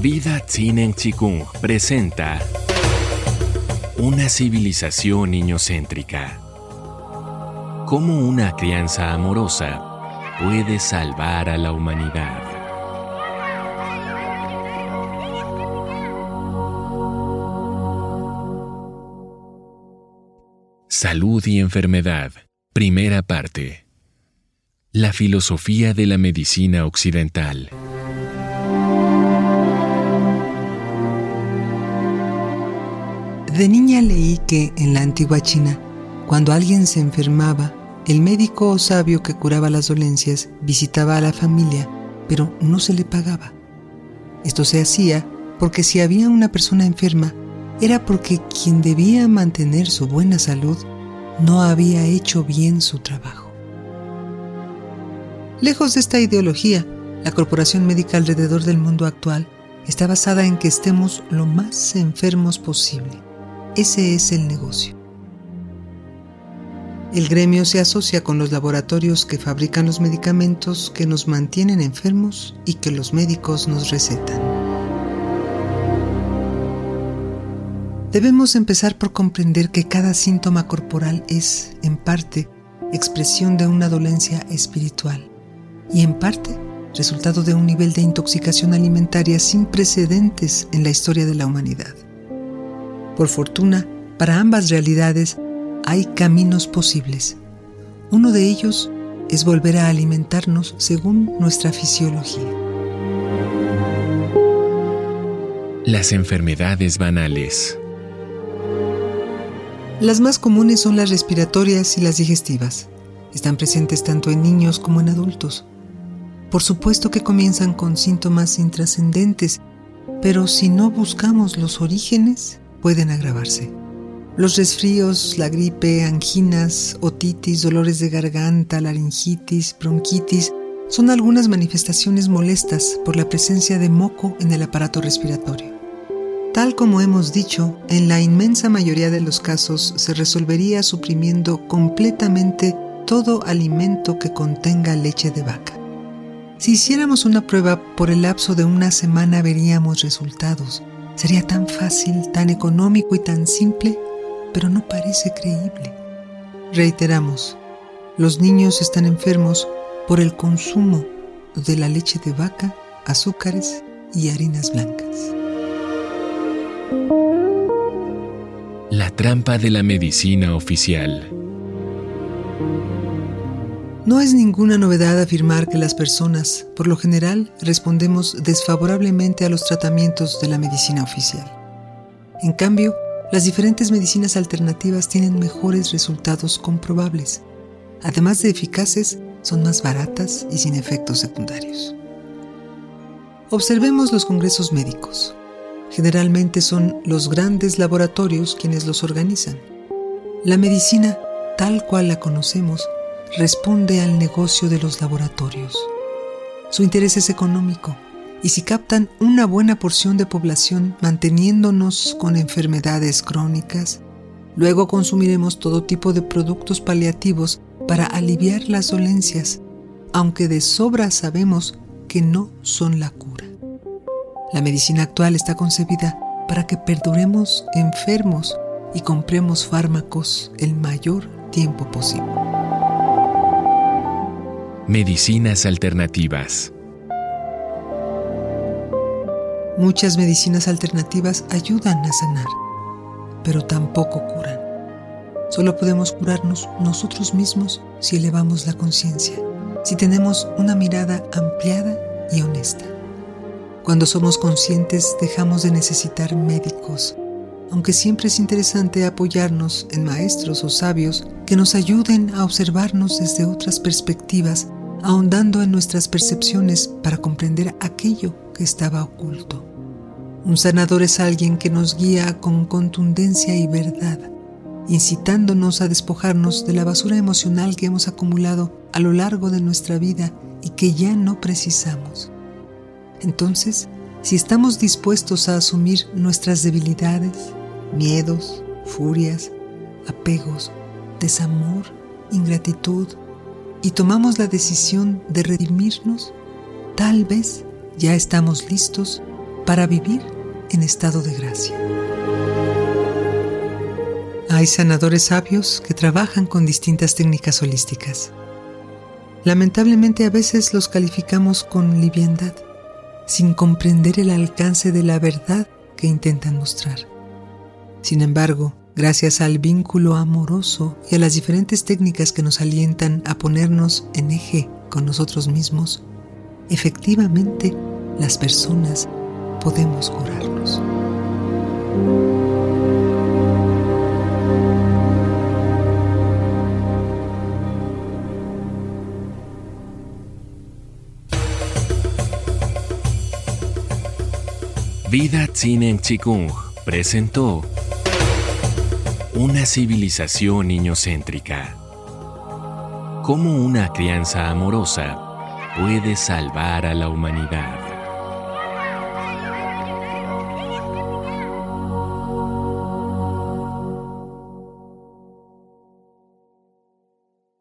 Vida Tsinen Chikung presenta Una civilización niñocéntrica. Cómo una crianza amorosa puede salvar a la humanidad. Salud y enfermedad. Primera parte. La filosofía de la medicina occidental. De niña leí que en la antigua China, cuando alguien se enfermaba, el médico o sabio que curaba las dolencias visitaba a la familia, pero no se le pagaba. Esto se hacía porque si había una persona enferma, era porque quien debía mantener su buena salud no había hecho bien su trabajo. Lejos de esta ideología, la corporación médica alrededor del mundo actual está basada en que estemos lo más enfermos posible ese es el negocio. El gremio se asocia con los laboratorios que fabrican los medicamentos que nos mantienen enfermos y que los médicos nos recetan. Debemos empezar por comprender que cada síntoma corporal es, en parte, expresión de una dolencia espiritual y, en parte, resultado de un nivel de intoxicación alimentaria sin precedentes en la historia de la humanidad. Por fortuna, para ambas realidades hay caminos posibles. Uno de ellos es volver a alimentarnos según nuestra fisiología. Las enfermedades banales. Las más comunes son las respiratorias y las digestivas. Están presentes tanto en niños como en adultos. Por supuesto que comienzan con síntomas intrascendentes, pero si no buscamos los orígenes, pueden agravarse. Los resfríos, la gripe, anginas, otitis, dolores de garganta, laringitis, bronquitis son algunas manifestaciones molestas por la presencia de moco en el aparato respiratorio. Tal como hemos dicho, en la inmensa mayoría de los casos se resolvería suprimiendo completamente todo alimento que contenga leche de vaca. Si hiciéramos una prueba por el lapso de una semana veríamos resultados, Sería tan fácil, tan económico y tan simple, pero no parece creíble. Reiteramos, los niños están enfermos por el consumo de la leche de vaca, azúcares y harinas blancas. La trampa de la medicina oficial. No es ninguna novedad afirmar que las personas, por lo general, respondemos desfavorablemente a los tratamientos de la medicina oficial. En cambio, las diferentes medicinas alternativas tienen mejores resultados comprobables. Además de eficaces, son más baratas y sin efectos secundarios. Observemos los congresos médicos. Generalmente son los grandes laboratorios quienes los organizan. La medicina, tal cual la conocemos, responde al negocio de los laboratorios. Su interés es económico y si captan una buena porción de población manteniéndonos con enfermedades crónicas, luego consumiremos todo tipo de productos paliativos para aliviar las dolencias, aunque de sobra sabemos que no son la cura. La medicina actual está concebida para que perduremos enfermos y compremos fármacos el mayor tiempo posible. Medicinas alternativas. Muchas medicinas alternativas ayudan a sanar, pero tampoco curan. Solo podemos curarnos nosotros mismos si elevamos la conciencia, si tenemos una mirada ampliada y honesta. Cuando somos conscientes dejamos de necesitar médicos, aunque siempre es interesante apoyarnos en maestros o sabios que nos ayuden a observarnos desde otras perspectivas ahondando en nuestras percepciones para comprender aquello que estaba oculto. Un sanador es alguien que nos guía con contundencia y verdad, incitándonos a despojarnos de la basura emocional que hemos acumulado a lo largo de nuestra vida y que ya no precisamos. Entonces, si estamos dispuestos a asumir nuestras debilidades, miedos, furias, apegos, desamor, ingratitud, y tomamos la decisión de redimirnos, tal vez ya estamos listos para vivir en estado de gracia. Hay sanadores sabios que trabajan con distintas técnicas holísticas. Lamentablemente a veces los calificamos con liviandad, sin comprender el alcance de la verdad que intentan mostrar. Sin embargo, gracias al vínculo amoroso y a las diferentes técnicas que nos alientan a ponernos en eje con nosotros mismos, efectivamente las personas podemos curarnos. Vida Tzinen Chikung presentó Una civilización niñocéntrica. Cómo una crianza amorosa puede salvar a la humanidad.